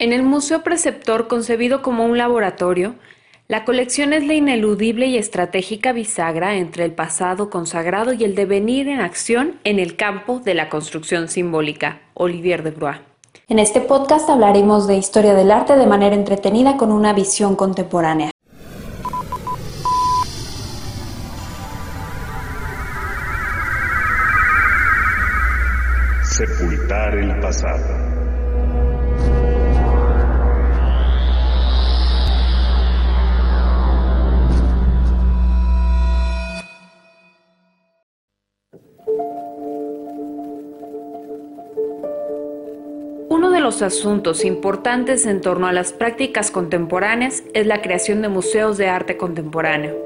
En el Museo Preceptor, concebido como un laboratorio, la colección es la ineludible y estratégica bisagra entre el pasado consagrado y el devenir en acción en el campo de la construcción simbólica. Olivier de Brois. En este podcast hablaremos de historia del arte de manera entretenida con una visión contemporánea. Sepultar el pasado. Los asuntos importantes en torno a las prácticas contemporáneas es la creación de museos de arte contemporáneo.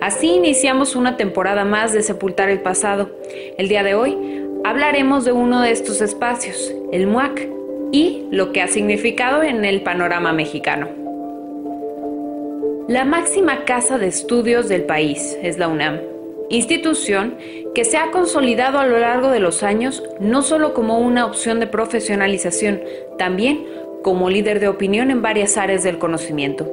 Así iniciamos una temporada más de Sepultar el Pasado. El día de hoy hablaremos de uno de estos espacios, el MUAC, y lo que ha significado en el panorama mexicano. La máxima casa de estudios del país es la UNAM institución que se ha consolidado a lo largo de los años no solo como una opción de profesionalización, también como líder de opinión en varias áreas del conocimiento.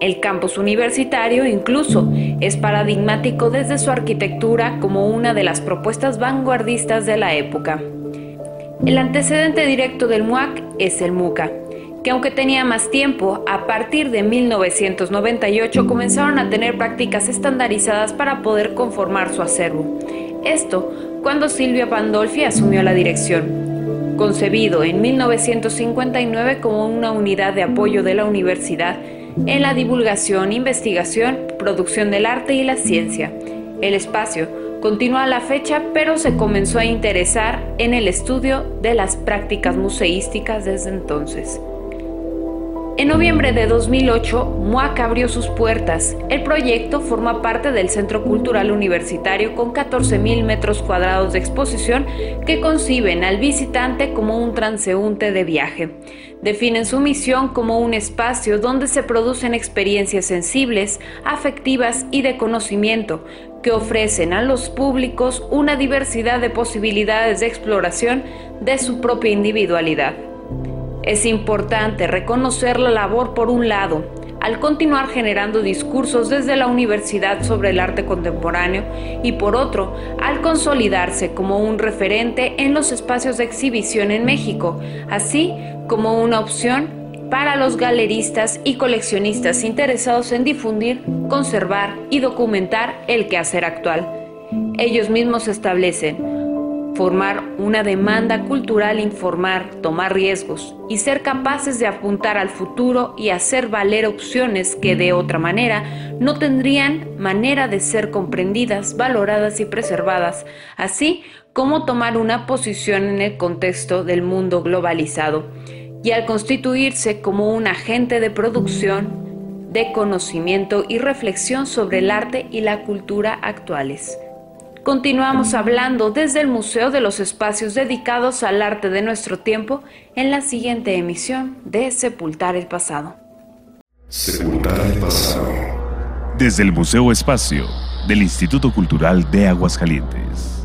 El campus universitario incluso es paradigmático desde su arquitectura como una de las propuestas vanguardistas de la época. El antecedente directo del MUAC es el MUCA, que aunque tenía más tiempo, a partir de 1998 comenzaron a tener prácticas estandarizadas para poder conformar su acervo. Esto cuando Silvia Pandolfi asumió la dirección. Concebido en 1959 como una unidad de apoyo de la universidad en la divulgación, investigación, producción del arte y la ciencia. El espacio continúa a la fecha, pero se comenzó a interesar en el estudio de las prácticas museísticas desde entonces. En noviembre de 2008, MUAC abrió sus puertas. El proyecto forma parte del Centro Cultural Universitario con 14.000 metros cuadrados de exposición que conciben al visitante como un transeúnte de viaje. Definen su misión como un espacio donde se producen experiencias sensibles, afectivas y de conocimiento que ofrecen a los públicos una diversidad de posibilidades de exploración de su propia individualidad. Es importante reconocer la labor por un lado, al continuar generando discursos desde la universidad sobre el arte contemporáneo y por otro, al consolidarse como un referente en los espacios de exhibición en México, así como una opción para los galeristas y coleccionistas interesados en difundir, conservar y documentar el quehacer actual. Ellos mismos establecen formar una demanda cultural, informar, tomar riesgos y ser capaces de apuntar al futuro y hacer valer opciones que de otra manera no tendrían manera de ser comprendidas, valoradas y preservadas, así como tomar una posición en el contexto del mundo globalizado y al constituirse como un agente de producción, de conocimiento y reflexión sobre el arte y la cultura actuales. Continuamos hablando desde el Museo de los Espacios dedicados al arte de nuestro tiempo en la siguiente emisión de Sepultar el Pasado. Sepultar el Pasado. Desde el Museo Espacio del Instituto Cultural de Aguascalientes.